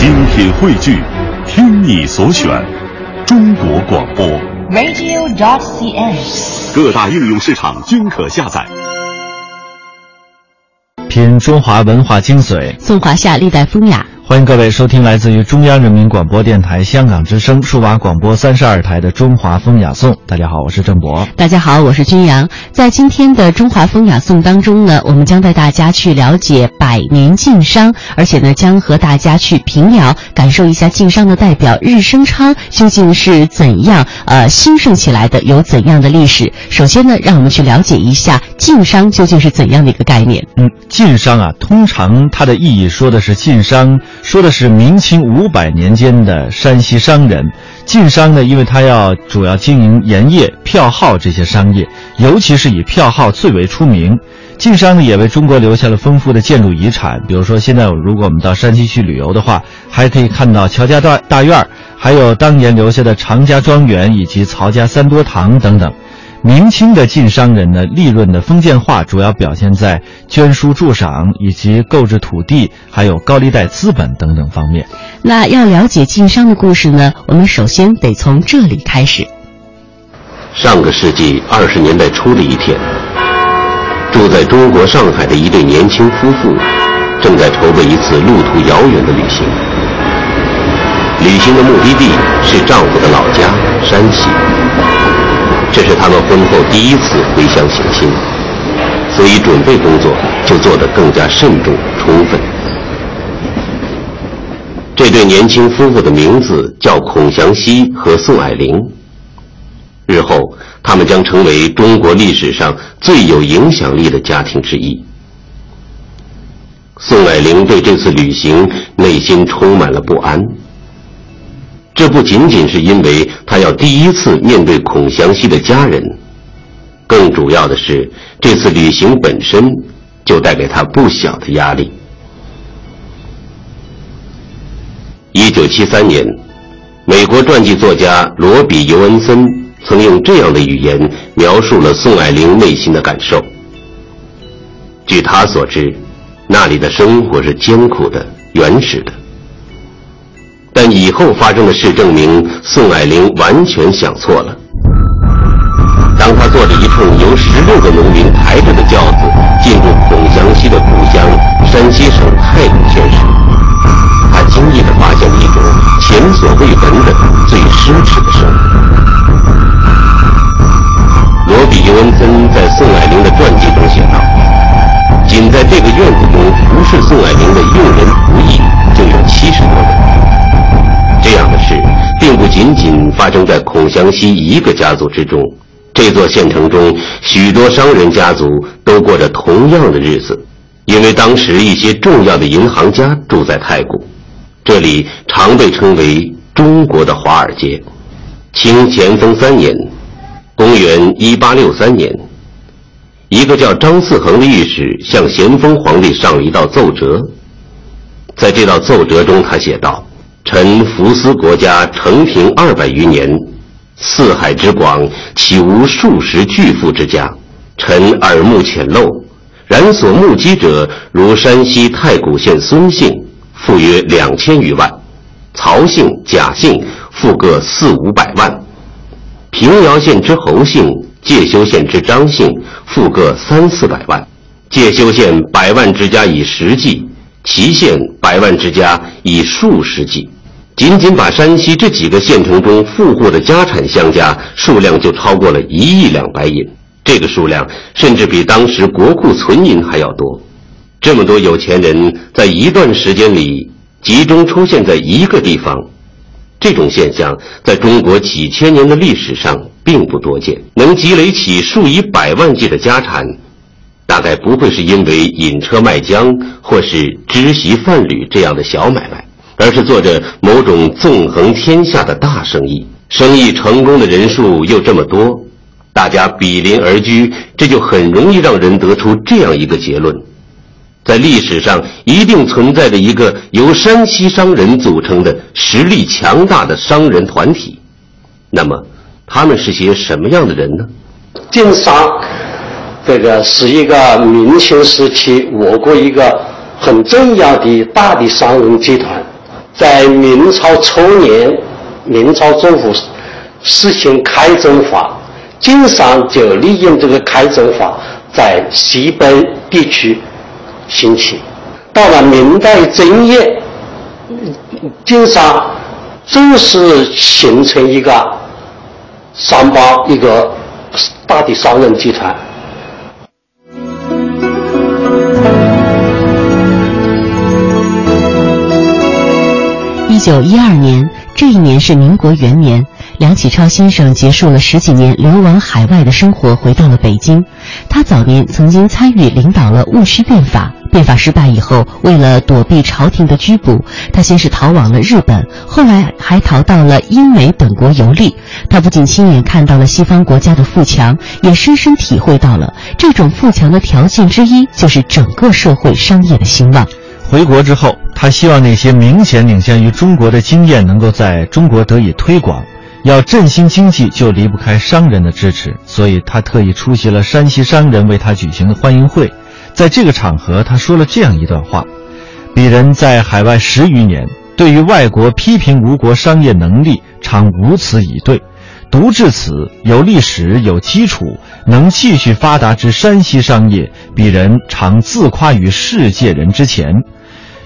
精品汇聚，听你所选，中国广播。radio.cn。各大应用市场均可下载。品中华文化精髓，颂华夏历代风雅。欢迎各位收听来自于中央人民广播电台香港之声数码广播三十二台的《中华风雅颂》。大家好，我是郑博。大家好，我是君阳。在今天的《中华风雅颂》当中呢，我们将带大家去了解百年晋商，而且呢，将和大家去平遥，感受一下晋商的代表日升昌究竟是怎样呃兴盛起来的，有怎样的历史。首先呢，让我们去了解一下晋商究竟是怎样的一个概念。嗯，晋商啊，通常它的意义说的是晋商。说的是明清五百年间的山西商人，晋商呢，因为他要主要经营盐业、票号这些商业，尤其是以票号最为出名。晋商呢，也为中国留下了丰富的建筑遗产，比如说现在如果我们到山西去旅游的话，还可以看到乔家大大院，还有当年留下的常家庄园以及曹家三多堂等等。明清的晋商人呢，利润的封建化主要表现在捐书助赏以及购置土地，还有高利贷资本等等方面。那要了解晋商的故事呢，我们首先得从这里开始。上个世纪二十年代初的一天，住在中国上海的一对年轻夫妇，正在筹备一次路途遥远的旅行。旅行的目的地是丈夫的老家山西。这是他们婚后第一次回乡省亲，所以准备工作就做得更加慎重充分。这对年轻夫妇的名字叫孔祥熙和宋霭龄，日后他们将成为中国历史上最有影响力的家庭之一。宋霭龄对这次旅行内心充满了不安。这不仅仅是因为要第一次面对孔祥熙的家人，更主要的是这次旅行本身就带给他不小的压力。一九七三年，美国传记作家罗比·尤恩森曾用这样的语言描述了宋霭龄内心的感受。据他所知，那里的生活是艰苦的、原始的。但以后发生的事证明，宋霭龄完全想错了。当他坐着一乘由十六个农民抬着的轿子进入孔祥熙的故乡山西省太谷县时，他惊异地发现了一种前所未闻的最奢侈的生活。罗比·尤恩森在宋霭龄的传记中写道：“仅在这个院子中服侍宋霭龄的佣人仆役就有七十多人。”不仅仅发生在孔祥熙一个家族之中，这座县城中许多商人家族都过着同样的日子，因为当时一些重要的银行家住在太谷，这里常被称为中国的华尔街。清咸丰三年，公元一八六三年，一个叫张四恒的御史向咸丰皇帝上了一道奏折，在这道奏折中，他写道。臣服思国家承平二百余年，四海之广，岂无数十巨富之家？臣耳目浅陋，然所目击者，如山西太谷县孙姓，富约两千余万；曹姓、贾姓，富各四五百万；平遥县之侯姓、介休县之张姓，富各三四百万。介休县百万之家以十计。祁县百万之家以数十计，仅仅把山西这几个县城中富户的家产相加，数量就超过了一亿两白银。这个数量甚至比当时国库存银还要多。这么多有钱人在一段时间里集中出现在一个地方，这种现象在中国几千年的历史上并不多见。能积累起数以百万计的家产。大概不会是因为引车卖浆或是织席贩履这样的小买卖，而是做着某种纵横天下的大生意。生意成功的人数又这么多，大家比邻而居，这就很容易让人得出这样一个结论：在历史上一定存在着一个由山西商人组成的实力强大的商人团体。那么，他们是些什么样的人呢？晋商。这个是一个明清时期我国一个很重要的大的商人集团，在明朝初年，明朝政府实行开征法，经商就利用这个开征法在西北地区兴起。到了明代正叶，经商正式形成一个商帮，一个大的商人集团。九一二年，这一年是民国元年。梁启超先生结束了十几年流亡海外的生活，回到了北京。他早年曾经参与领导了戊戌变法，变法失败以后，为了躲避朝廷的拘捕，他先是逃往了日本，后来还逃到了英美等国游历。他不仅亲眼看到了西方国家的富强，也深深体会到了这种富强的条件之一就是整个社会商业的兴旺。回国之后，他希望那些明显领先于中国的经验能够在中国得以推广。要振兴经济，就离不开商人的支持，所以他特意出席了山西商人为他举行的欢迎会。在这个场合，他说了这样一段话：“鄙人在海外十余年，对于外国批评吴国商业能力，常无此以对。独至此有历史、有基础，能继续发达之山西商业，鄙人常自夸于世界人之前。”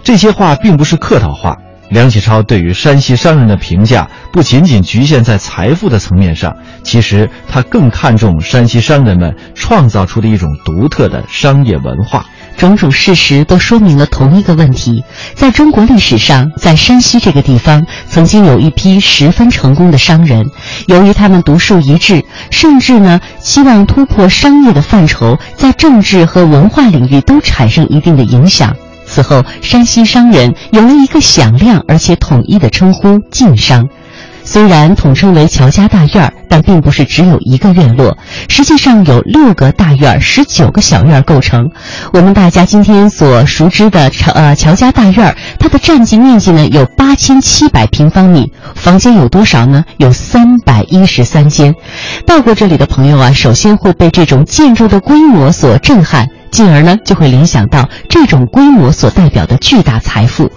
这些话并不是客套话。梁启超对于山西商人的评价不仅仅局限在财富的层面上，其实他更看重山西商人们创造出的一种独特的商业文化。种种事实都说明了同一个问题：在中国历史上，在山西这个地方，曾经有一批十分成功的商人。由于他们独树一帜，甚至呢希望突破商业的范畴，在政治和文化领域都产生一定的影响。此后，山西商人有了一个响亮而且统一的称呼——晋商。虽然统称为乔家大院，但并不是只有一个院落，实际上有六个大院、十九个小院构成。我们大家今天所熟知的乔呃乔家大院，它的占地面积呢有八千七百平方米，房间有多少呢？有三百一十三间。到过这里的朋友啊，首先会被这种建筑的规模所震撼。进而呢，就会联想到这种规模所代表的巨大财富。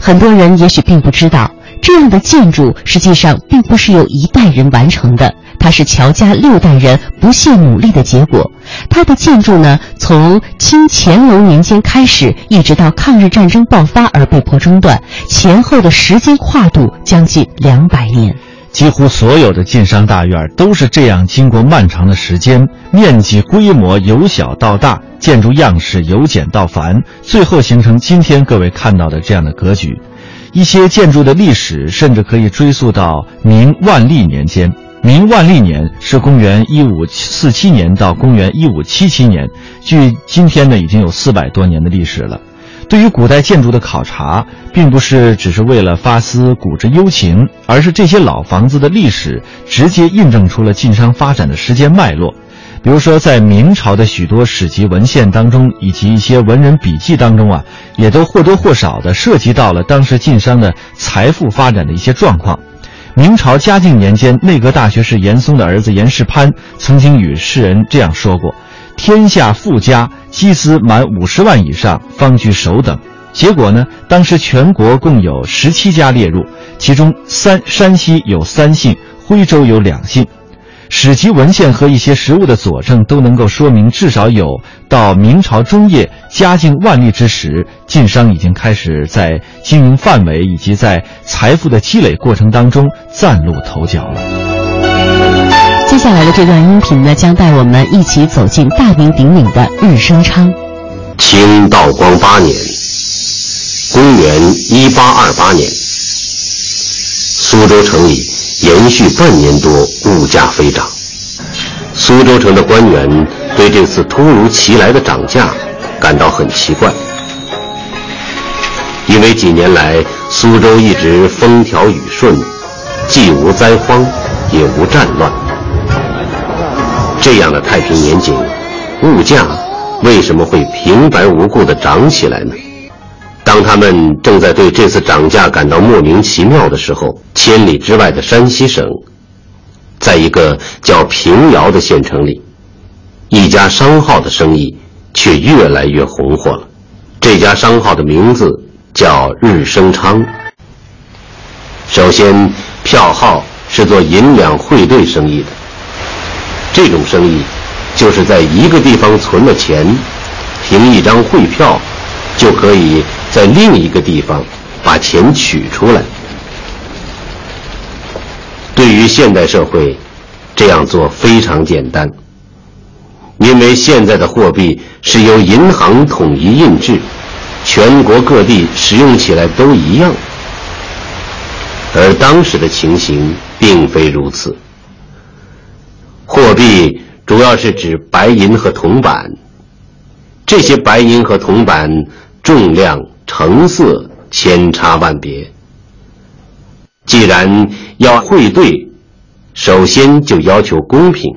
很多人也许并不知道，这样的建筑实际上并不是由一代人完成的，它是乔家六代人不懈努力的结果。它的建筑呢，从清乾隆年间开始，一直到抗日战争爆发而被迫中断，前后的时间跨度将近两百年。几乎所有的晋商大院都是这样，经过漫长的时间，面积规模由小到大，建筑样式由简到繁，最后形成今天各位看到的这样的格局。一些建筑的历史甚至可以追溯到明万历年间。明万历年是公元一五四七年到公元一五七七年，距今天呢已经有四百多年的历史了。对于古代建筑的考察，并不是只是为了发思古之幽情，而是这些老房子的历史直接印证出了晋商发展的时间脉络。比如说，在明朝的许多史籍文献当中，以及一些文人笔记当中啊，也都或多或少的涉及到了当时晋商的财富发展的一些状况。明朝嘉靖年间，内阁大学士严嵩的儿子严世蕃曾经与世人这样说过。天下富家积资满五十万以上方居首等，结果呢？当时全国共有十七家列入，其中三山西有三姓，徽州有两姓。史籍文献和一些实物的佐证都能够说明，至少有到明朝中叶、嘉靖、万历之时，晋商已经开始在经营范围以及在财富的积累过程当中崭露头角了。接下来的这段音频呢，将带我们一起走进大名鼎鼎的日升昌。清道光八年，公元一八二八年，苏州城里延续半年多物价飞涨。苏州城的官员对这次突如其来的涨价感到很奇怪，因为几年来苏州一直风调雨顺，既无灾荒，也无战乱。这样的太平年景，物价为什么会平白无故的涨起来呢？当他们正在对这次涨价感到莫名其妙的时候，千里之外的山西省，在一个叫平遥的县城里，一家商号的生意却越来越红火了。这家商号的名字叫日升昌。首先，票号是做银两汇兑生意的。这种生意，就是在一个地方存了钱，凭一张汇票，就可以在另一个地方把钱取出来。对于现代社会，这样做非常简单，因为现在的货币是由银行统一印制，全国各地使用起来都一样。而当时的情形并非如此。货币主要是指白银和铜板，这些白银和铜板重量、成色千差万别。既然要汇兑，首先就要求公平。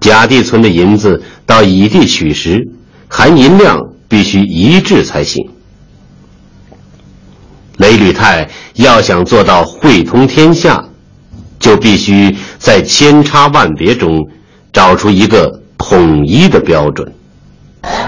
甲地存的银子到乙地取时，含银量必须一致才行。雷履泰要想做到汇通天下，就必须在千差万别中找出一个统一的标准。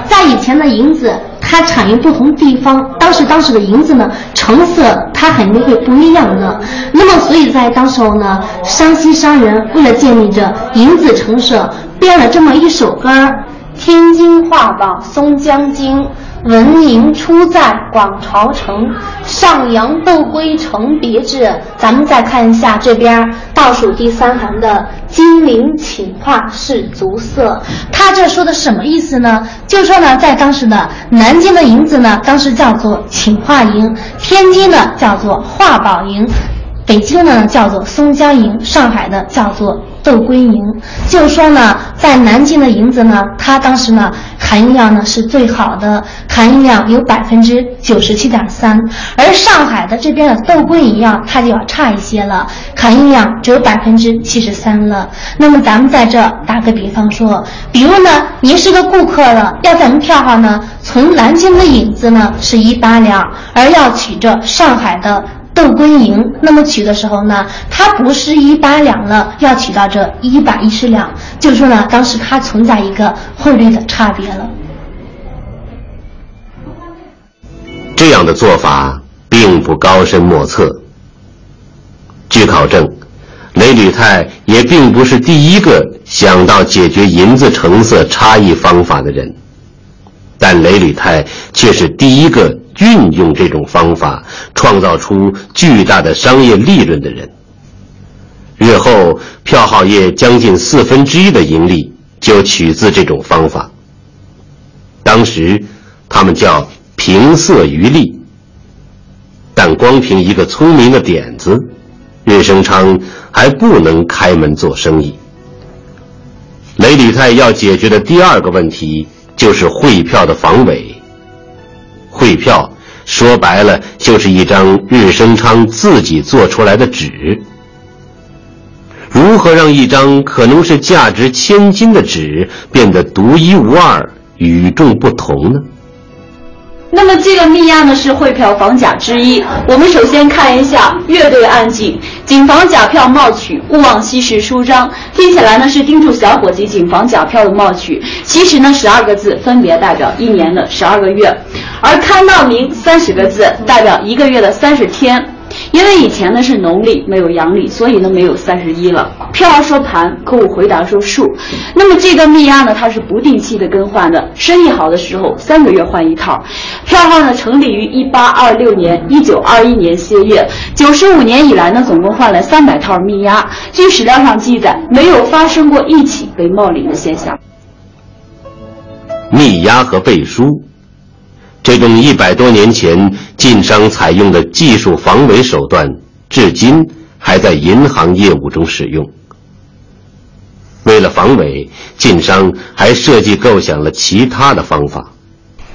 在以前的银子，它产于不同地方，当时当时的银子呢，成色它肯定会不一样的。那么，所以在当时候呢，山西商人为了建立着银子成色，编了这么一首歌儿：天津画舫松江经。文银出在广朝城，上阳斗归成别致。咱们再看一下这边倒数第三行的“金陵寝画是足色”，他这说的什么意思呢？就说呢，在当时的南京的银子呢，当时叫做寝画银；天津呢叫做画宝银；北京呢叫做松江银；上海的叫做。斗归银，就说呢，在南京的银子呢，它当时呢含银量呢是最好的，含银量有百分之九十七点三，而上海的这边的斗归银样，它就要差一些了，含银量只有百分之七十三了。那么咱们在这打个比方说，比如呢，您是个顾客了，要咱们票号呢，从南京的银子呢是一八两，而要取这上海的。斗归银，那么取的时候呢，它不是一八两了，要取到这一百一十两，就是说呢，当时它存在一个汇率的差别了。这样的做法并不高深莫测。据考证，雷履泰也并不是第一个想到解决银子成色差异方法的人，但雷履泰却是第一个。运用这种方法创造出巨大的商业利润的人，日后票号业将近四分之一的盈利就取自这种方法。当时他们叫平色余利，但光凭一个聪明的点子，任生昌还不能开门做生意。雷履泰要解决的第二个问题就是汇票的防伪。汇票说白了就是一张日升昌自己做出来的纸。如何让一张可能是价值千金的纸变得独一无二、与众不同呢？那么这个密押呢是汇票防假之一。我们首先看一下乐队案记，谨防假票冒取，勿忘稀释书章。听起来呢是叮嘱小伙计谨防假票的冒取，其实呢十二个字分别代表一年的十二个月，而刊到明三十个字代表一个月的三十天。因为以前呢是农历没有阳历，所以呢没有三十一了。票号说盘，客户回答说数。那么这个密押呢，它是不定期的更换的，生意好的时候三个月换一套。票号呢成立于一八二六年，一九二一年歇业。九十五年以来呢，总共换了三百套密押。据史料上记载，没有发生过一起被冒领的现象。密押和背书。这种一百多年前晋商采用的技术防伪手段，至今还在银行业务中使用。为了防伪，晋商还设计构想了其他的方法。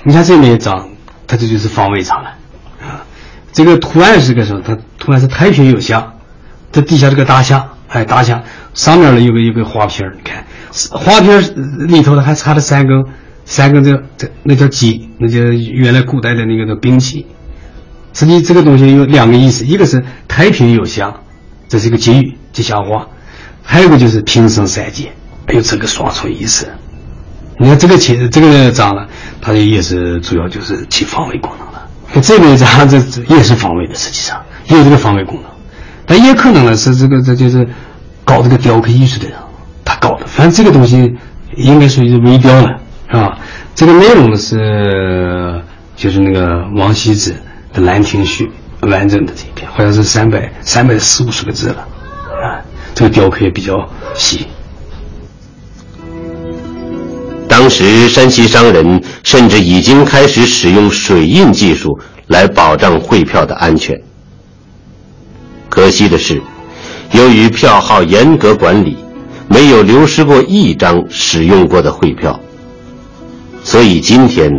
你看这面一张，它这就是防伪钞了啊！这个图案是个什么？它图案是太平有象，这底下这个大象，哎，大象上面呢有个有个花瓶你看花瓶里头呢还插了三根。三个这这那叫戟，那叫原来古代的那个的兵器。实际这个东西有两个意思，一个是太平有象，这是一个吉语吉祥话；还有一个就是平生三捷，有这个双重意思。你看这个其实这个章呢，它也是主要就是起防卫功能的。这个章这也是防卫的，实际上有这个防卫功能，但也可能呢是这个这就是搞这个雕刻艺术的人他搞的，反正这个东西应该属于是微雕了，啊？这个内容是就是那个王羲之的《兰亭序》完整的这一篇，好像是三百三百四五十个字了，啊，这个雕刻也比较细。当时山西商人甚至已经开始使用水印技术来保障汇票的安全。可惜的是，由于票号严格管理，没有流失过一张使用过的汇票，所以今天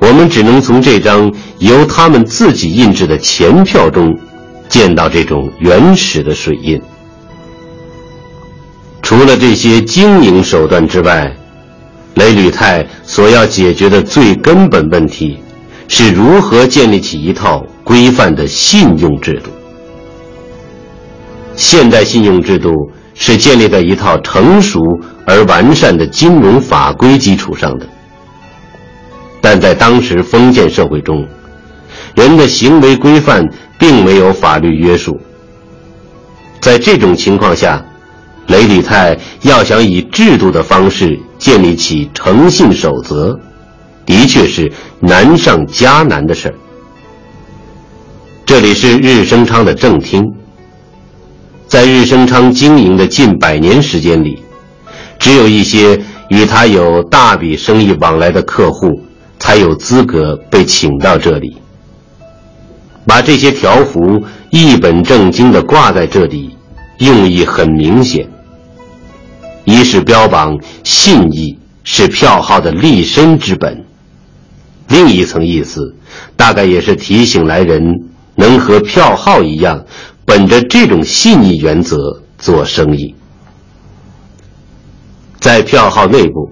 我们只能从这张由他们自己印制的钱票中见到这种原始的水印。除了这些经营手段之外，雷履泰所要解决的最根本问题，是如何建立起一套规范的信用制度。现代信用制度是建立在一套成熟而完善的金融法规基础上的，但在当时封建社会中，人的行为规范并没有法律约束。在这种情况下，雷履泰要想以制度的方式建立起诚信守则，的确是难上加难的事儿。这里是日升昌的正厅。在日升昌经营的近百年时间里，只有一些与他有大笔生意往来的客户，才有资格被请到这里。把这些条幅一本正经地挂在这里，用意很明显。一是标榜信义是票号的立身之本，另一层意思，大概也是提醒来人能和票号一样，本着这种信义原则做生意。在票号内部，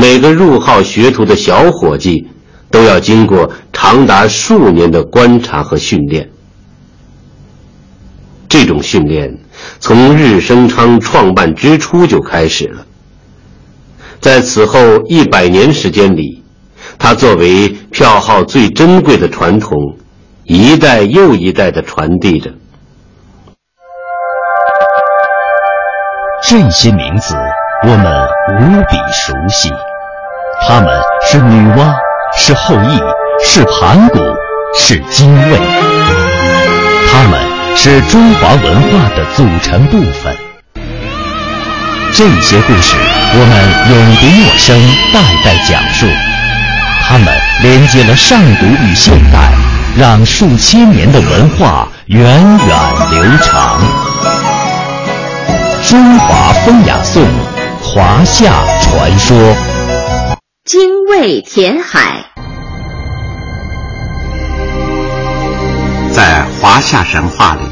每个入号学徒的小伙计都要经过长达数年的观察和训练。这种训练从日升昌创办之初就开始了，在此后一百年时间里，他作为票号最珍贵的传统，一代又一代的传递着。这些名字我们无比熟悉，他们是女娲，是后羿，是盘古，是精卫，他们。是中华文化的组成部分。这些故事我们永不陌生，代代讲述。他们连接了上古与现代，让数千年的文化源远流长。中华风雅颂，华夏传说。精卫填海，在华夏神话里。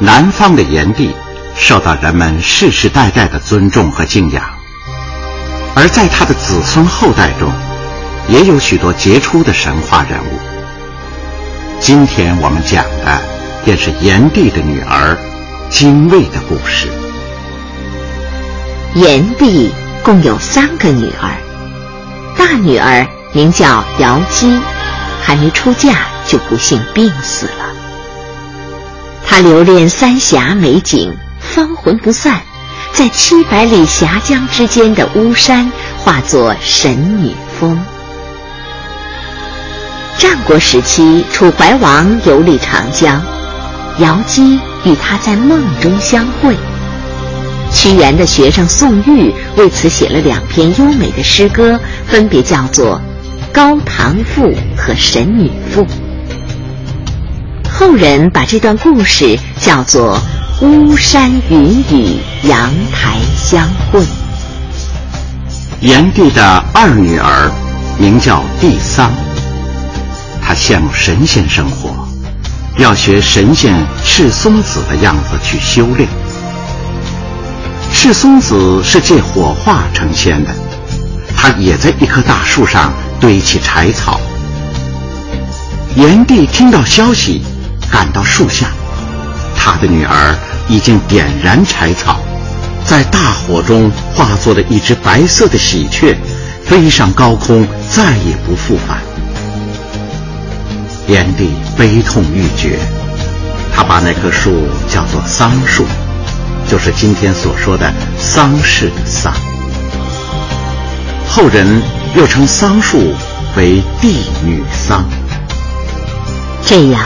南方的炎帝受到人们世世代代的尊重和敬仰，而在他的子孙后代中，也有许多杰出的神话人物。今天我们讲的便是炎帝的女儿精卫的故事。炎帝共有三个女儿，大女儿名叫瑶姬，还没出嫁就不幸病死了。她留恋三峡美景，芳魂不散，在七百里峡江之间的巫山化作神女峰。战国时期，楚怀王游历长江，瑶姬与他在梦中相会。屈原的学生宋玉为此写了两篇优美的诗歌，分别叫做《高唐赋》和《神女赋》。后人把这段故事叫做“巫山云雨阳台相会”。炎帝的二女儿名叫帝桑，她羡慕神仙生活，要学神仙赤松子的样子去修炼。赤松子是借火化成仙的，他也在一棵大树上堆起柴草。炎帝听到消息。赶到树下，他的女儿已经点燃柴草，在大火中化作了一只白色的喜鹊，飞上高空，再也不复返。炎帝悲痛欲绝，他把那棵树叫做桑树，就是今天所说的丧事的桑。后人又称桑树为帝女桑。这样，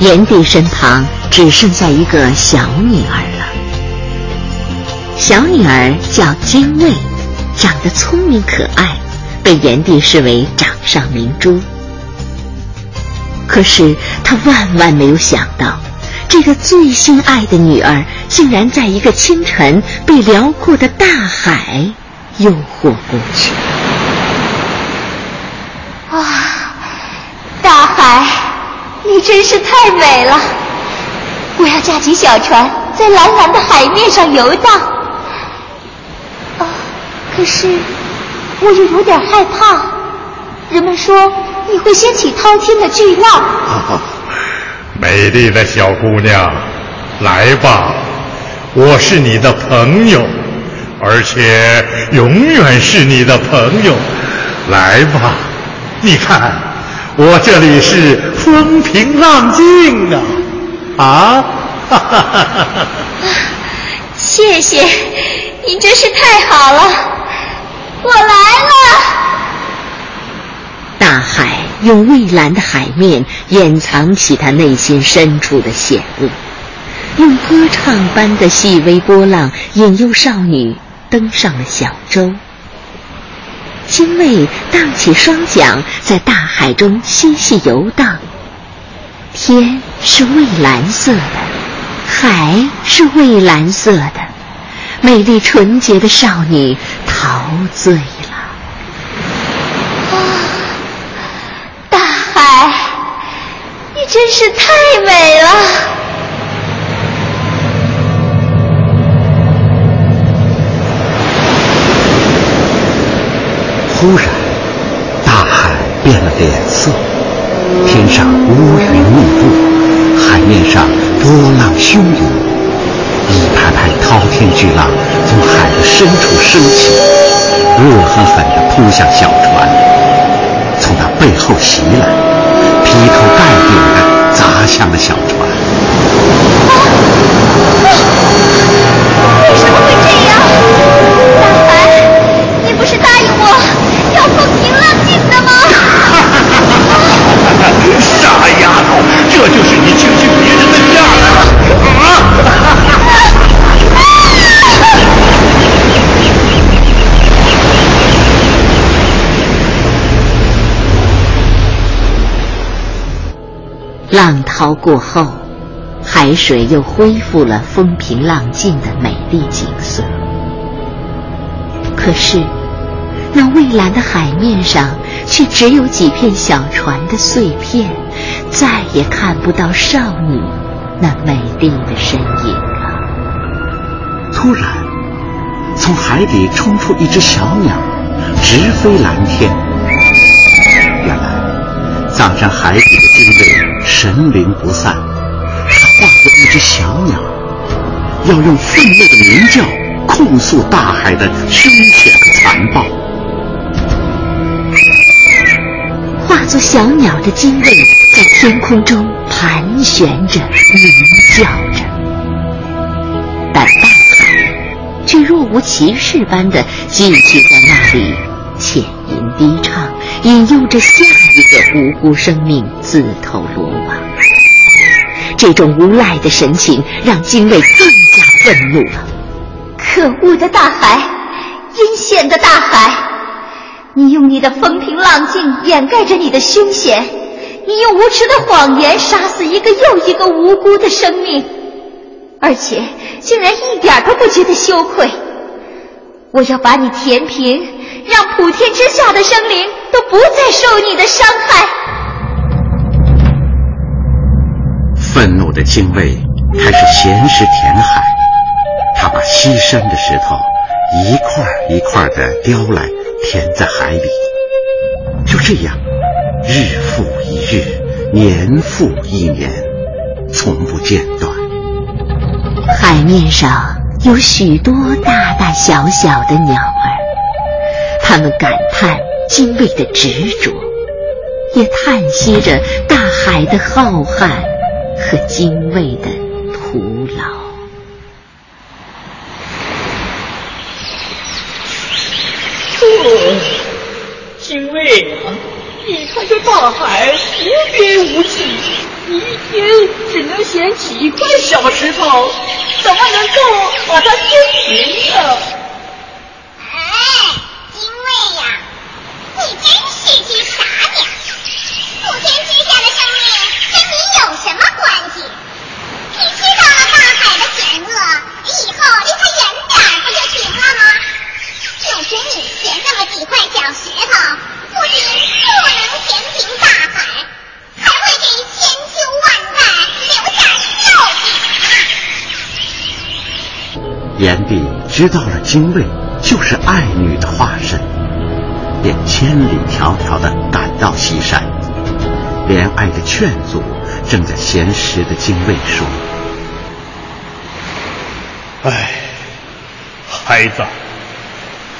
炎帝身旁只剩下一个小女儿了。小女儿叫精卫，长得聪明可爱，被炎帝视为掌上明珠。可是他万万没有想到，这个最心爱的女儿，竟然在一个清晨被辽阔的大海诱惑过去。哇，大海，你真是太美了！我要驾起小船，在蓝蓝的海面上游荡。啊，可是我又有点害怕。人们说你会掀起滔天的巨浪。美丽的小姑娘，来吧，我是你的朋友，而且永远是你的朋友。来吧，你看，我这里是风平浪静啊！啊，哈哈哈哈哈！谢谢，你真是太好了，我来了。大海用蔚蓝的海面掩藏起他内心深处的险恶，用歌唱般的细微波浪引诱少女登上了小舟。精卫荡起双桨，在大海中嬉戏游荡。天是蔚蓝色的，海是蔚蓝色的，美丽纯洁的少女陶醉了。啊，大海，你真是太美了！忽然，大海变了脸色，天上乌云密布，海面上波浪汹涌，一排排滔天巨浪从海的深处升起，恶狠狠地扑向小船，从他背后袭来，劈头盖顶地砸向了小船。这就是你轻信别人的价值啊！浪涛过后，海水又恢复了风平浪静的美丽景色。可是，那蔚蓝的海面上却只有几片小船的碎片，再也看不到少女那美丽的身影了。突然，从海底冲出一只小鸟，直飞蓝天。原来，葬身海底的精卫神灵不散，他化作一只小鸟，要用愤怒的鸣叫控诉大海的凶险和残暴。化作小鸟的精卫在天空中盘旋着，鸣叫着，但大海却若无其事般的继续在那里浅吟低唱，引诱着下一个无辜生命自投罗网。这种无赖的神情让精卫更加愤怒了。可恶的大海，阴险的大海！你用你的风平浪静掩盖着你的凶险，你用无耻的谎言杀死一个又一个无辜的生命，而且竟然一点都不觉得羞愧。我要把你填平，让普天之下的生灵都不再受你的伤害。愤怒的精卫开始咸食填海，他把西山的石头一块一块的叼来填在海里。就这样，日复日，年复一年，从不间断。海面上有许多大大小小的鸟儿，它们感叹精卫的执着，也叹息着大海的浩瀚和精卫的徒劳。哦，精卫啊，你看这大海无边无际，一天只能捡几块小石头，怎么能够把它填平呢？哎，精卫呀，你真是只傻鸟！普天之下的生命跟你有什么关系？你知道了大海的险恶，以后离它远点不就行了吗？就凭你捡那么几知道了精卫就是爱女的化身，便千里迢迢的赶到西山，怜爱的劝阻正在闲时的精卫说：“哎，孩子。”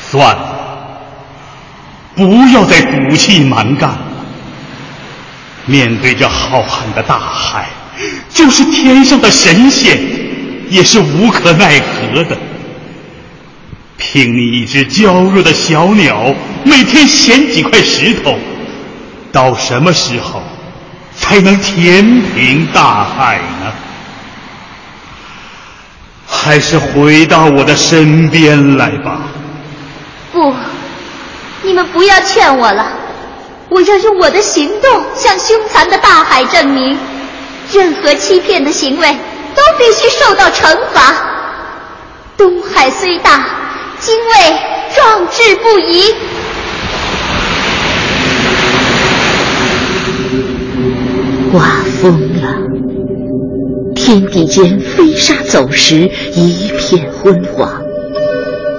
算了，不要再鼓气蛮干了。面对这浩瀚的大海，就是天上的神仙也是无可奈何的。凭你一只娇弱的小鸟，每天衔几块石头，到什么时候才能填平大海呢？还是回到我的身边来吧。不，你们不要劝我了，我要用我的行动向凶残的大海证明，任何欺骗的行为都必须受到惩罚。东海虽大，精卫壮志不移。刮风了，天地间飞沙走石，一片昏黄。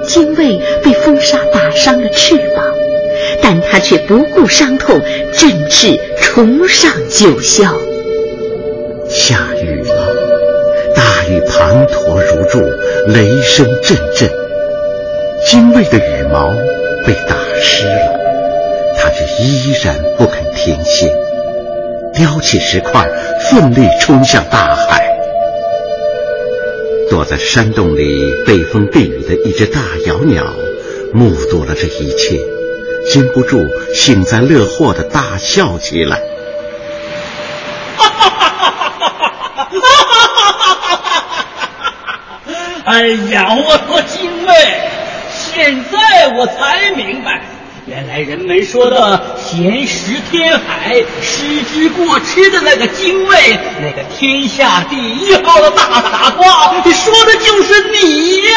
精卫被风沙打伤了翅膀，但他却不顾伤痛，振翅重上九霄。下雨了，大雨滂沱如注，雷声阵阵。精卫的羽毛被打湿了，他却依然不肯停歇，叼起石块，奋力冲向大海。躲在山洞里被风避雨的一只大鹞鸟，目睹了这一切，禁不住幸灾乐祸的大笑起来。哈哈哈哈哈哈！哎呀，我说精卫，现在我才明白。原来人们说的“闲食天海，失之过吃”的那个精卫，那个天下第一号的大傻瓜，你说的就是你呀！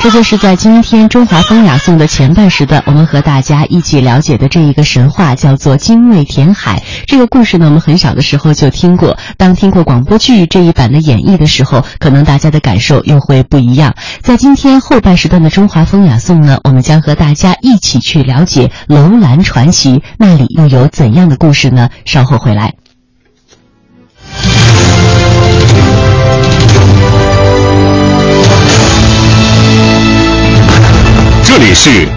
这就是在今天中华风雅颂的前半时段，我们和大家一起了解的这一个神话，叫做精卫填海。这个故事呢，我们很小的时候就听过。当听过广播剧这一版的演绎的时候，可能大家的感受又会不一样。在今天后半时段的中华风雅颂呢，我们将和大家一起去。了解楼兰传奇，那里又有怎样的故事呢？稍后回来。这里是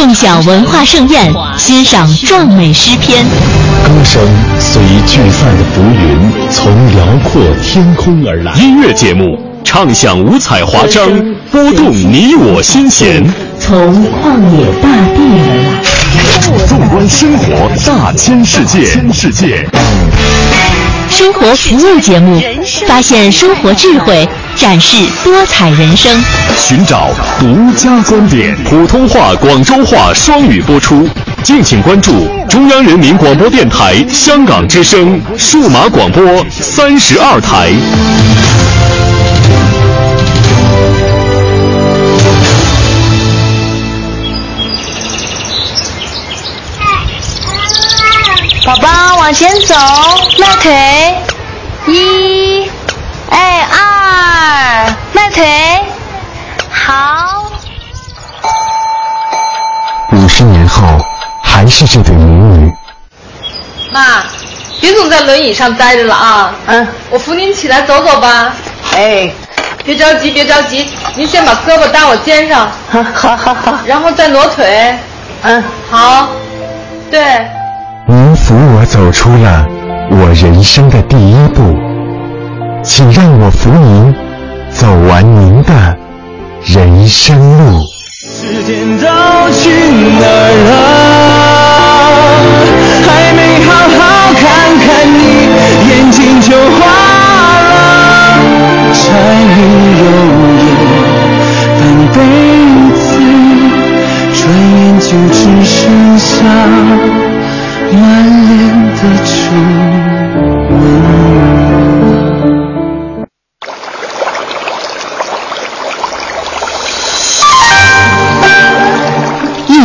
共享文化盛宴，欣赏壮美诗篇。歌声随聚散的浮云，从辽阔天空而来。音乐节目，唱响五彩华章，拨动你我心弦。从旷野大地而来。纵观生活大千世界，世界。生活服务节目，发现生活智慧。展示多彩人生，寻找独家观点。普通话、广州话双语播出，敬请关注中央人民广播电台香港之声数码广播三十二台。宝宝往前走，迈腿，一，哎二，迈腿，好。五十年后，还是这对母女。妈，别总在轮椅上待着了啊！嗯，我扶您起来走走吧。哎，别着急，别着急，您先把胳膊搭我肩上。好好好。然后再挪腿。嗯，好。对。您扶我走出了我人生的第一步，请让我扶您走完您的人生路。时间都去哪儿了？还没好好看看你，眼睛就花了。柴米油盐半辈子，转眼就只剩下满脸的皱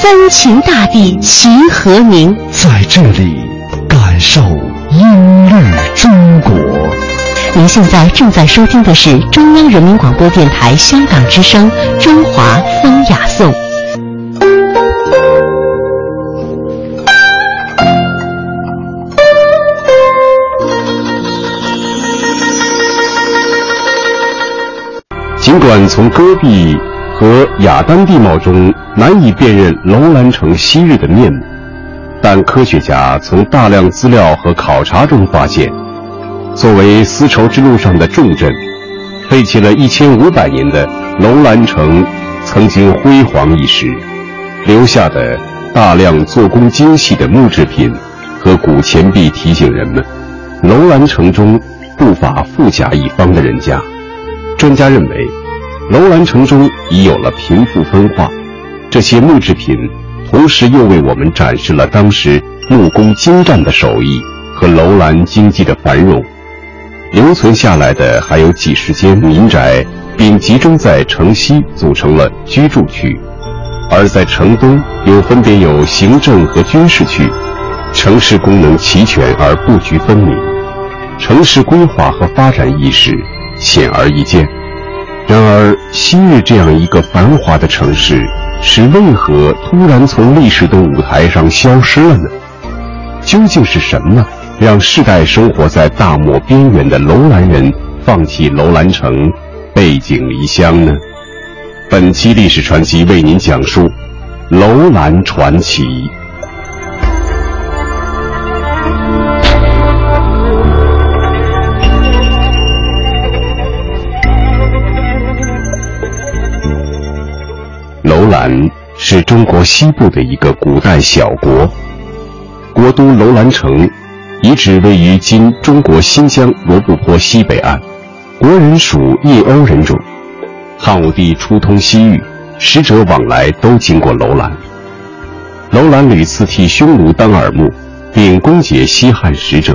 三秦大地齐和鸣。在这里感受音律中国。您现在正在收听的是中央人民广播电台香港之声《中华风雅颂》。尽管从戈壁和雅丹地貌中难以辨认楼兰城昔日的面目，但科学家从大量资料和考察中发现，作为丝绸之路上的重镇，废弃了一千五百年的楼兰城曾经辉煌一时，留下的大量做工精细的木制品和古钱币提醒人们，楼兰城中不乏富甲一方的人家。专家认为，楼兰城中已有了贫富分化，这些木制品同时又为我们展示了当时木工精湛的手艺和楼兰经济的繁荣。留存下来的还有几十间民宅，并集中在城西组成了居住区，而在城东又分别有行政和军事区，城市功能齐全而布局分明，城市规划和发展意识。显而易见。然而，昔日这样一个繁华的城市，是为何突然从历史的舞台上消失了呢？究竟是什么让世代生活在大漠边缘的楼兰人放弃楼兰城，背井离乡呢？本期历史传奇为您讲述楼兰传奇。是中国西部的一个古代小国，国都楼兰城遗址位于今中国新疆罗布泊西北岸，国人属印欧人种。汉武帝初通西域，使者往来都经过楼兰。楼兰屡次替匈奴当耳目，并攻解西汉使者。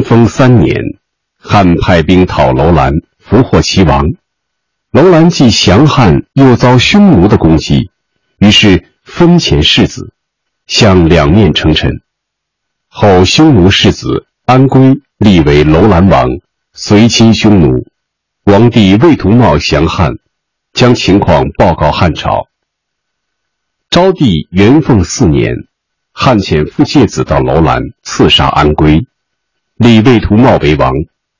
元丰三年，汉派兵讨楼兰，俘获齐王。楼兰既降汉，又遭匈奴的攻击，于是分遣世子，向两面称臣。后匈奴世子安归立为楼兰王，随亲匈奴。王帝魏图茂降汉，将情况报告汉朝。昭帝元凤四年，汉遣傅介子到楼兰刺杀安归，立魏图茂为王，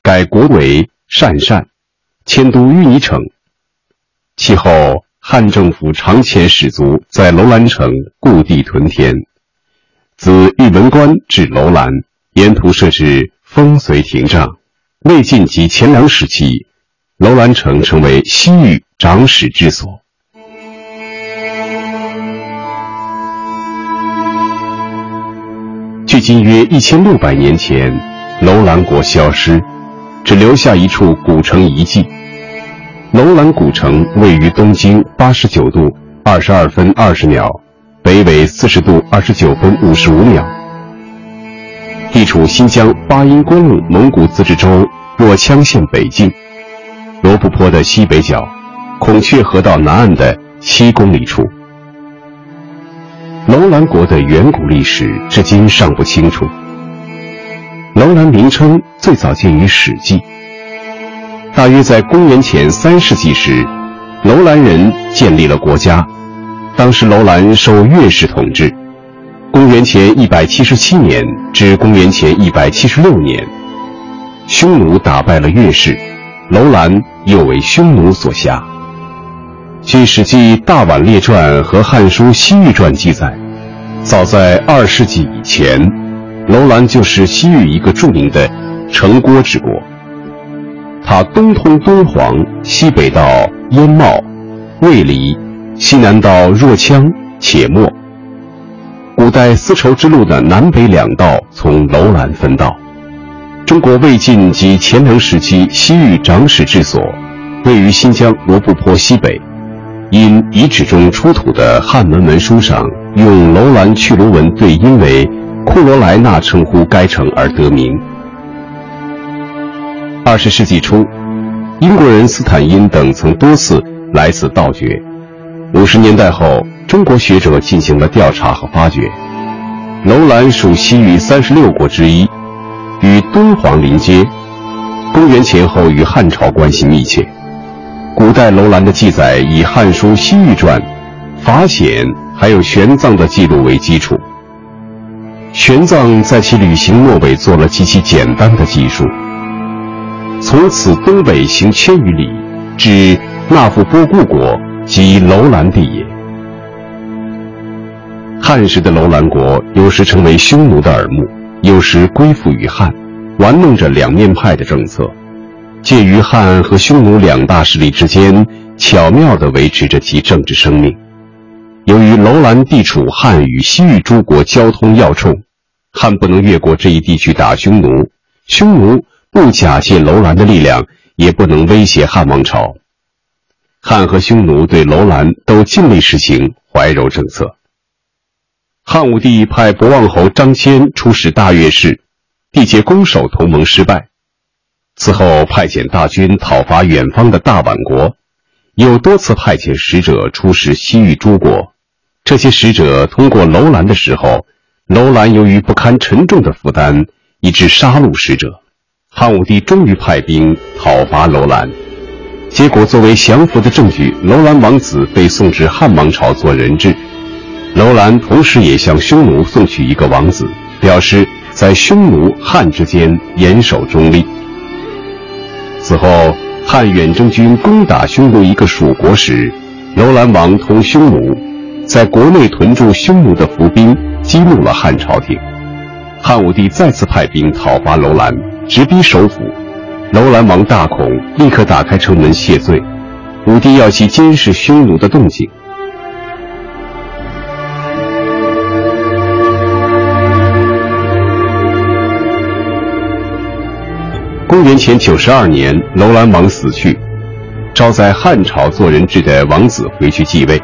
改国为鄯善，迁都淤泥城。其后，汉政府常遣使卒在楼兰城故地屯田，自玉门关至楼兰，沿途设置烽燧亭障。魏晋及钱粮时期，楼兰城成为西域长史之所。距今约一千六百年前，楼兰国消失，只留下一处古城遗迹。楼兰古城位于东经八十九度二十二分二十秒，北纬四十度二十九分五十五秒，地处新疆巴音公路蒙古自治州若羌县北境，罗布泊的西北角，孔雀河道南岸的七公里处。楼兰国的远古历史至今尚不清楚。楼兰名称最早见于《史记》，大约在公元前三世纪时，楼兰人建立了国家。当时楼兰受越氏统治。公元前一百七十七年至公元前一百七十六年，匈奴打败了越氏，楼兰又为匈奴所辖。据《史记·大宛列传》和《汉书·西域传》记载，早在二世纪以前，楼兰就是西域一个著名的城郭之国。它东通敦煌，西北到燕茂、卫离，西南到若羌、且末。古代丝绸之路的南北两道从楼兰分道。中国魏晋及乾隆时期西域长史治所，位于新疆罗布泊西北。因遗址中出土的汉文文书上用楼兰去卢文对音为库罗莱纳称呼该城而得名。二十世纪初，英国人斯坦因等曾多次来此盗掘。五十年代后，中国学者进行了调查和发掘。楼兰属西域三十六国之一，与敦煌邻接，公元前后与汉朝关系密切。古代楼兰的记载以《汉书·西域传》、法显还有玄奘的记录为基础。玄奘在其旅行末尾做了极其简单的记述：从此东北行千余里，至那富波固国，即楼兰地也。汉时的楼兰国有时成为匈奴的耳目，有时归附于汉，玩弄着两面派的政策。介于汉和匈奴两大势力之间，巧妙地维持着其政治生命。由于楼兰地处汉与西域诸国交通要冲，汉不能越过这一地区打匈奴，匈奴不假借楼兰的力量，也不能威胁汉王朝。汉和匈奴对楼兰都尽力实行怀柔政策。汉武帝派博望侯张骞出使大月氏，缔结攻守同盟失败。此后派遣大军讨伐远方的大宛国，又多次派遣使者出使西域诸国。这些使者通过楼兰的时候，楼兰由于不堪沉重的负担，以致杀戮使者。汉武帝终于派兵讨伐楼兰，结果作为降服的证据，楼兰王子被送至汉王朝做人质。楼兰同时也向匈奴送去一个王子，表示在匈奴汉之间严守中立。此后，汉远征军攻打匈奴一个属国时，楼兰王同匈奴在国内屯驻匈奴的伏兵，激怒了汉朝廷。汉武帝再次派兵讨伐楼兰，直逼首府。楼兰王大恐，立刻打开城门谢罪。武帝要其监视匈奴的动静。公元前九十二年，楼兰王死去，招在汉朝做人质的王子回去继位。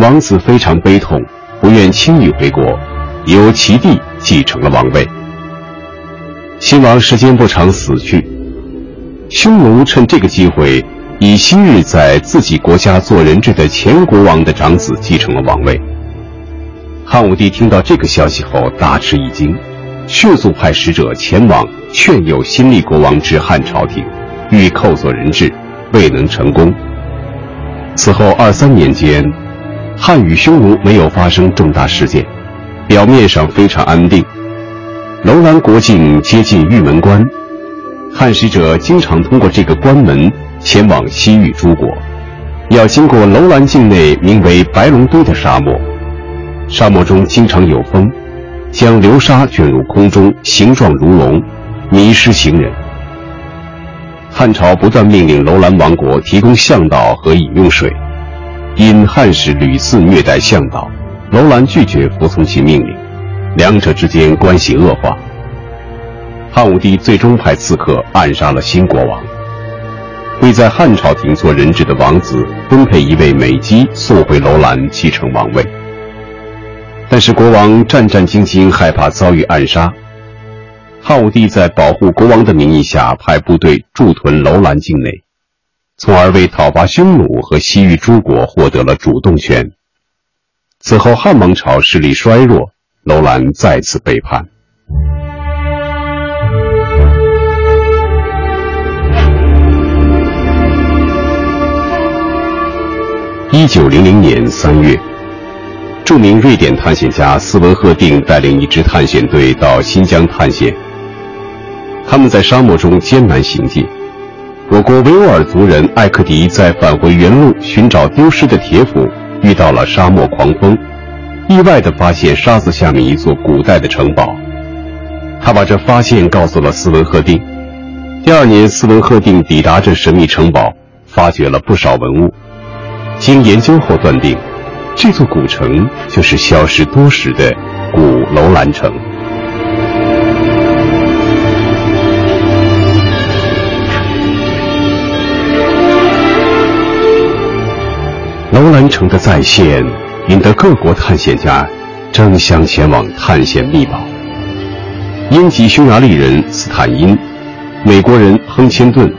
王子非常悲痛，不愿轻易回国，由其弟继承了王位。新王时间不长死去，匈奴趁这个机会，以昔日在自己国家做人质的前国王的长子继承了王位。汉武帝听到这个消息后大吃一惊。迅速派使者前往劝诱新立国王至汉朝廷，欲扣做人质，未能成功。此后二三年间，汉与匈奴没有发生重大事件，表面上非常安定。楼兰国境接近玉门关，汉使者经常通过这个关门前往西域诸国，要经过楼兰境内名为白龙堆的沙漠，沙漠中经常有风，将流沙卷入空中，形状如龙，迷失行人。汉朝不断命令楼兰王国提供向导和饮用水，因汉使屡次虐待向导，楼兰拒绝服从其命令。两者之间关系恶化，汉武帝最终派刺客暗杀了新国王，为在汉朝廷做人质的王子分配一位美姬送回楼兰继承王位。但是国王战战兢兢，害怕遭遇暗杀，汉武帝在保护国王的名义下派部队驻屯楼兰境内，从而为讨伐匈奴和西域诸国获得了主动权。此后汉王朝势力衰弱。楼兰再次背叛。一九零零年三月，著名瑞典探险家斯文赫定带领一支探险队到新疆探险。他们在沙漠中艰难行进。我国维吾尔族人艾克迪在返回原路寻找丢失的铁斧，遇到了沙漠狂风。意外地发现沙子下面一座古代的城堡，他把这发现告诉了斯文赫定。第二年，斯文赫定抵达这神秘城堡，发掘了不少文物。经研究后断定，这座古城就是消失多时的古楼兰城。楼兰城的再现。引得各国探险家争相前往探险秘宝。英籍匈牙利人斯坦因、美国人亨钦顿、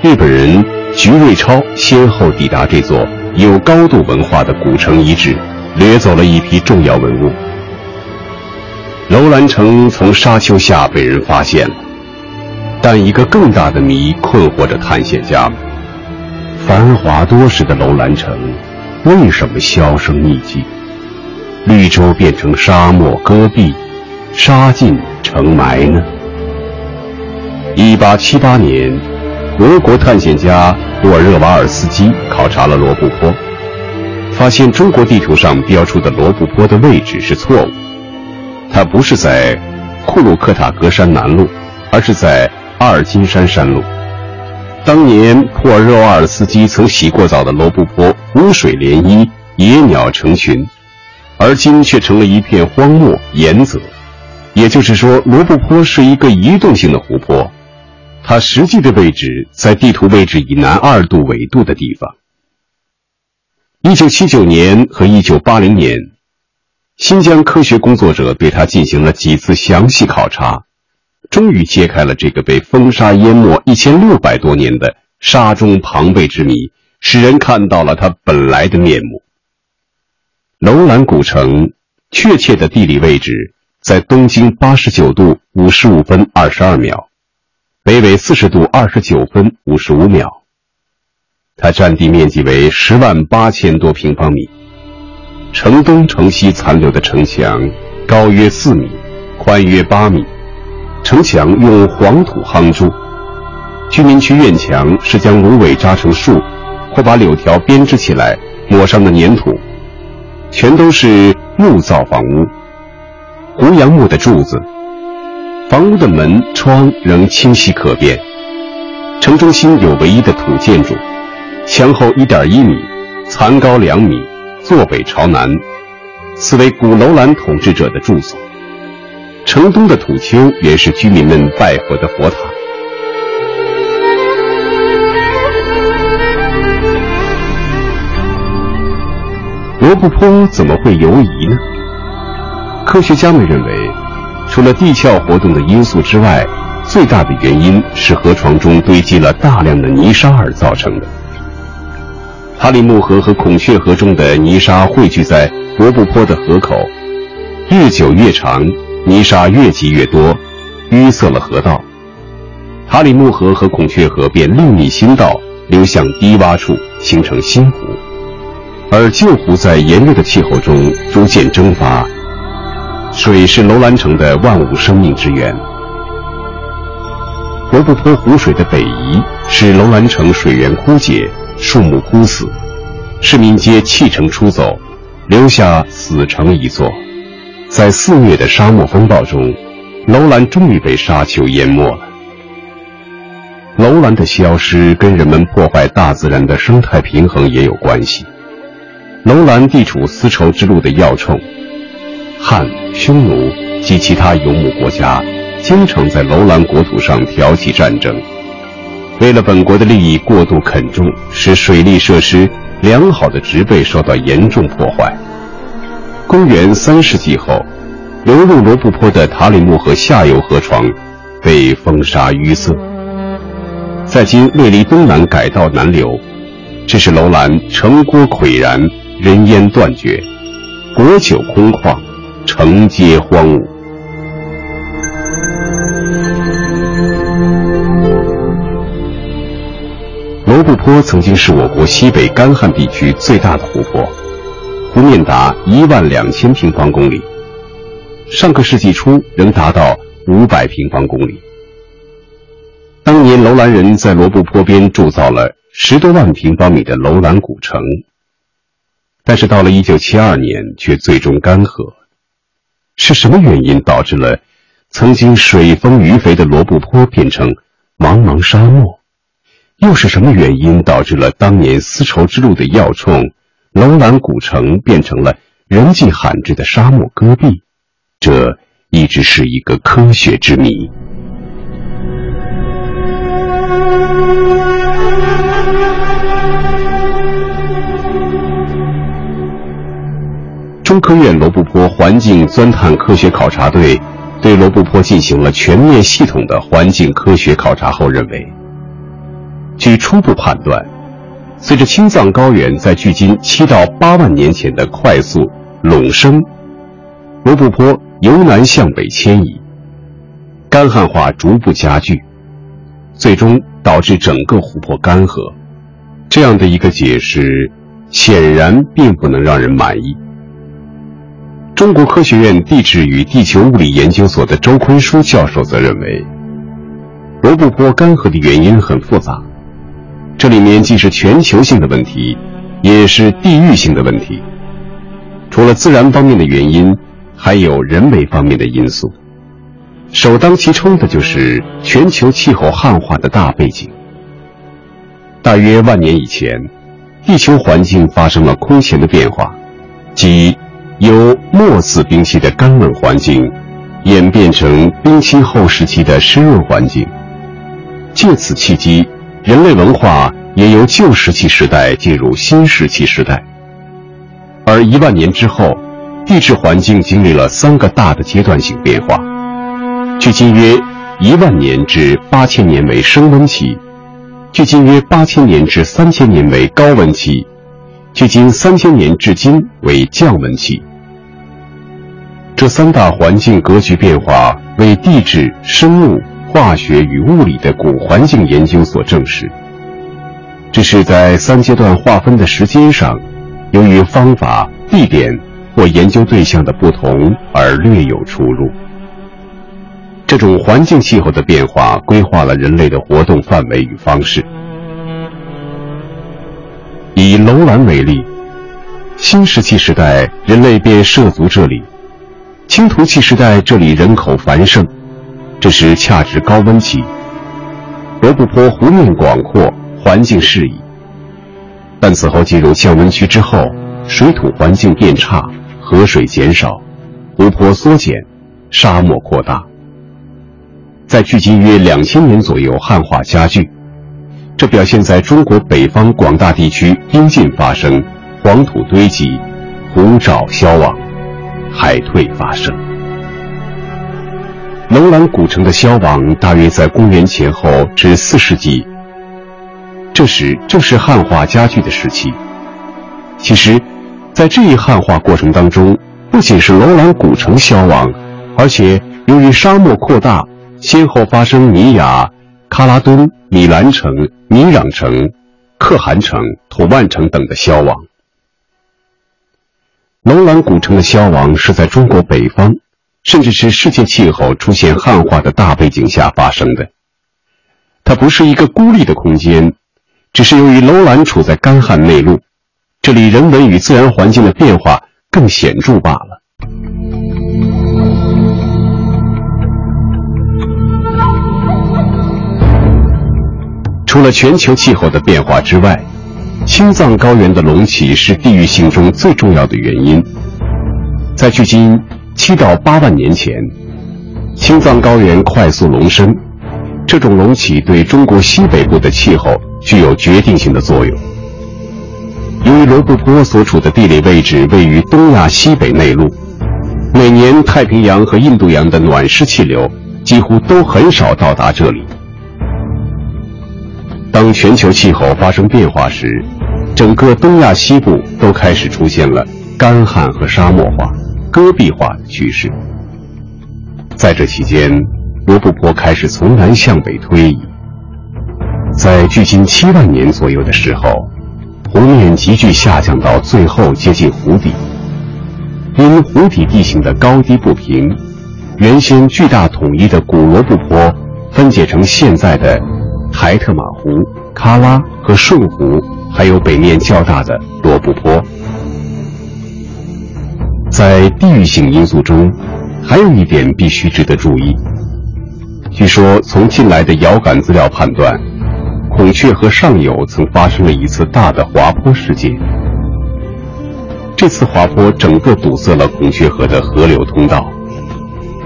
日本人菊瑞超先后抵达这座有高度文化的古城遗址，掠走了一批重要文物。楼兰城从沙丘下被人发现了，但一个更大的谜困惑着探险家们：繁华多时的楼兰城。为什么销声匿迹？绿洲变成沙漠戈壁，沙尽成埋呢？一八七八年，俄国探险家布尔热瓦尔斯基考察了罗布泊，发现中国地图上标出的罗布泊的位置是错误，它不是在库鲁克塔格山南麓，而是在阿尔金山山麓。当年普尔热瓦尔斯基曾洗过澡的罗布泊，湖水涟漪，野鸟成群，而今却成了一片荒漠盐泽。也就是说，罗布泊是一个移动性的湖泊，它实际的位置在地图位置以南二度纬度的地方。一九七九年和一九八零年，新疆科学工作者对它进行了几次详细考察。终于揭开了这个被风沙淹没一千六百多年的沙中庞贝之谜，使人看到了它本来的面目。楼兰古城确切的地理位置在东经八十九度五十五分二十二秒，北纬四十度二十九分五十五秒。它占地面积为十万八千多平方米，城东城西残留的城墙高约四米，宽约八米。城墙用黄土夯筑，居民区院墙是将芦苇扎成树，或把柳条编织起来抹上的粘土，全都是木造房屋，胡杨木的柱子，房屋的门窗仍清晰可辨。城中心有唯一的土建筑，墙厚一点一米，残高两米，坐北朝南，此为古楼兰统治者的住所。城东的土丘原是居民们拜佛的佛塔。罗布泊怎么会游移呢？科学家们认为，除了地壳活动的因素之外，最大的原因是河床中堆积了大量的泥沙而造成的。哈里木河和孔雀河中的泥沙汇聚在罗布泊的河口，日久月长。泥沙越积越多，淤塞了河道，塔里木河和孔雀河便另觅新道，流向低洼处，形成新湖。而旧湖在炎热的气候中逐渐蒸发，水是楼兰城的万物生命之源。罗布泊湖水的北移，使楼兰城水源枯竭，树木枯死，市民皆弃城出走，留下死城一座。在肆虐的沙漠风暴中，楼兰终于被沙丘淹没了。楼兰的消失跟人们破坏大自然的生态平衡也有关系。楼兰地处丝绸之路的要冲，汉、匈奴及其他游牧国家。经常在楼兰国土上挑起战争，为了本国的利益过度垦种，使水利设施良好的植被受到严重破坏。公元三世纪后，流入罗布泊的塔里木河下游河床被风沙淤塞，在今略离东南改道南流，致使楼兰城郭溃然，人烟断绝，国酒空旷，城街荒芜。罗布泊曾经是我国西北干旱地区最大的湖泊，湖面达一万两千平方公里，上个世纪初仍达到五百平方公里。当年楼兰人在罗布泊边铸造了十多万平方米的楼兰古城，但是到了一九七二年却最终干涸。是什么原因导致了曾经水丰鱼肥的罗布泊变成茫茫沙漠？又是什么原因导致了当年丝绸之路的要冲楼兰古城变成了人迹罕至的沙漠戈壁？这一直是一个科学之谜。中科院罗布泊环境钻探科学考察队对罗布泊进行了全面系统的环境科学考察后认为。据初步判断，随着青藏高原在距今七到八万年前的快速隆升，罗布泊由南向北迁移，干旱化逐步加剧，最终导致整个湖泊干涸。这样的一个解释，显然并不能让人满意。中国科学院地质与地球物理研究所的周坤书教授则认为，罗布泊干涸的原因很复杂。这里面既是全球性的问题，也是地域性的问题。除了自然方面的原因，还有人为方面的因素。首当其冲的就是全球气候汉化的大背景。大约万年以前，地球环境发生了空前的变化，即由末次冰期的干冷环境，演变成冰期后时期的湿润环境。借此契机。人类文化也由旧石器时代进入新石器时代，而一万年之后，地质环境经历了三个大的阶段性变化。距今约一万年至八千年为升温期，距今约八千年至三千年为高温期，距今三千年至今为降温期。这三大环境格局变化为地质、生物。化学与物理的古环境研究所证实，这是在三阶段划分的时间上，由于方法、地点或研究对象的不同而略有出入。这种环境气候的变化规划了人类的活动范围与方式。以楼兰为例，新石器时代人类便涉足这里；青铜器时代这里人口繁盛。这时恰值高温期，罗布泊湖面广阔，环境适宜。但此后进入降温区之后，水土环境变差，河水减少，湖泊缩减，沙漠扩大。在距今约两千年左右，汉化加剧，这表现在中国北方广大地区冰浸发生，黄土堆积，湖沼消亡，海退发生。楼兰古城的消亡大约在公元前后至四世纪，这时正是汉化加剧的时期。其实，在这一汉化过程当中，不仅是楼兰古城消亡，而且由于沙漠扩大，先后发生米雅、喀拉敦、米兰城、米壤城、可汗城、土万城等的消亡。楼兰古城的消亡是在中国北方。甚至是世界气候出现旱化的大背景下发生的。它不是一个孤立的空间，只是由于楼兰处在干旱内陆，这里人文与自然环境的变化更显著罢了。除了全球气候的变化之外，青藏高原的隆起是地域性中最重要的原因。在距今七到八万年前，青藏高原快速隆升，这种隆起对中国西北部的气候具有决定性的作用。由于罗布泊所处的地理位置位于东亚西北内陆，每年太平洋和印度洋的暖湿气流几乎都很少到达这里。当全球气候发生变化时，整个东亚西部都开始出现了干旱和沙漠化、戈壁化的趋势。在这期间，罗布泊开始从南向北推移。在距今七万年左右的时候，湖面急剧下降到最后接近湖底。因湖底地形的高低不平，原先巨大统一的古罗布泊分解成现在的。台特玛湖、喀拉和顺湖，还有北面较大的罗布泊。在地域性因素中，还有一点必须值得注意。据说，从近来的遥感资料判断，孔雀河上游曾发生了一次大的滑坡事件。这次滑坡整个堵塞了孔雀河的河流通道，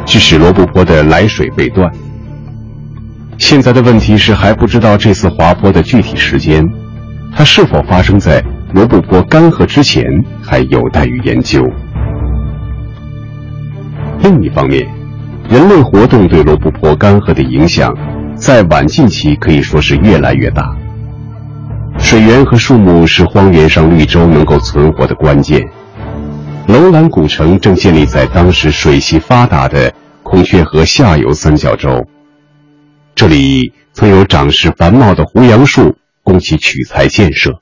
致使罗布泊的来水被断。现在的问题是还不知道这次滑坡的具体时间，它是否发生在罗布泊干涸之前，还有待于研究。另一方面，人类活动对罗布泊干涸的影响，在晚近期可以说是越来越大。水源和树木是荒原上绿洲能够存活的关键。楼兰古城正建立在当时水系发达的孔雀河下游三角洲。这里曾有长势繁茂的胡杨树供其取材建设。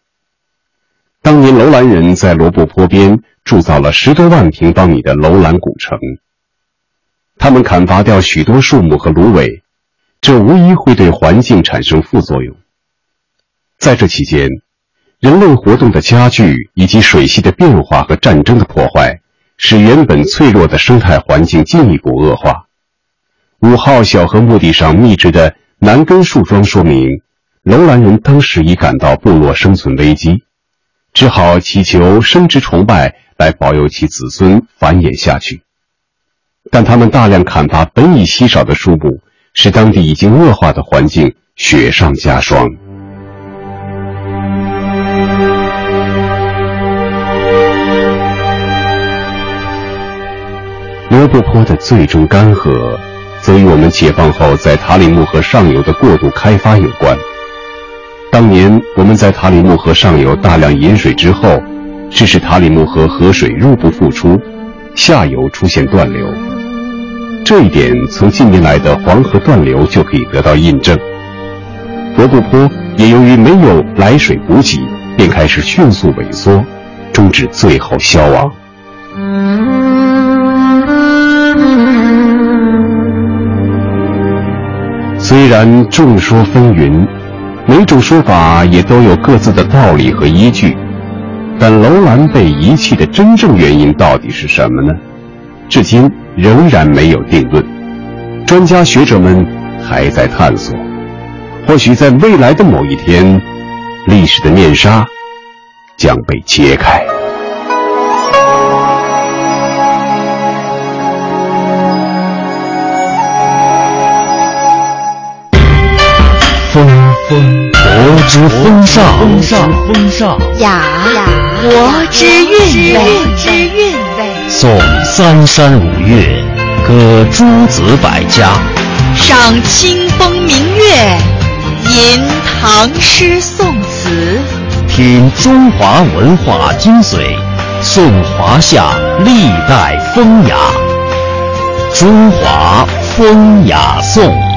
当年楼兰人在罗布泊边铸造了十多万平方米的楼兰古城。他们砍伐掉许多树木和芦苇，这无疑会对环境产生副作用。在这期间，人类活动的加剧以及水系的变化和战争的破坏，使原本脆弱的生态环境进一步恶化。五号小河墓地上密植的南根树桩说明，楼兰人当时已感到部落生存危机，只好祈求生殖崇拜来保佑其子孙繁衍下去。但他们大量砍伐本已稀少的树木，使当地已经恶化的环境雪上加霜。罗布泊的最终干涸。则与我们解放后在塔里木河上游的过度开发有关。当年我们在塔里木河上游大量引水之后，致使塔里木河河水入不敷出，下游出现断流。这一点从近年来的黄河断流就可以得到印证。罗布泊也由于没有来水补给，便开始迅速萎缩，终至最后消亡。虽然众说纷纭，每种说法也都有各自的道理和依据，但楼兰被遗弃的真正原因到底是什么呢？至今仍然没有定论，专家学者们还在探索。或许在未来的某一天，历史的面纱将被揭开。风风，国之风尚；风尚，风尚。雅雅，国之韵味；之韵味。诵三山五岳，歌诸子百家，赏清风明月，吟唐诗宋词，品中华文化精髓，颂华夏历代风雅。中华风雅颂。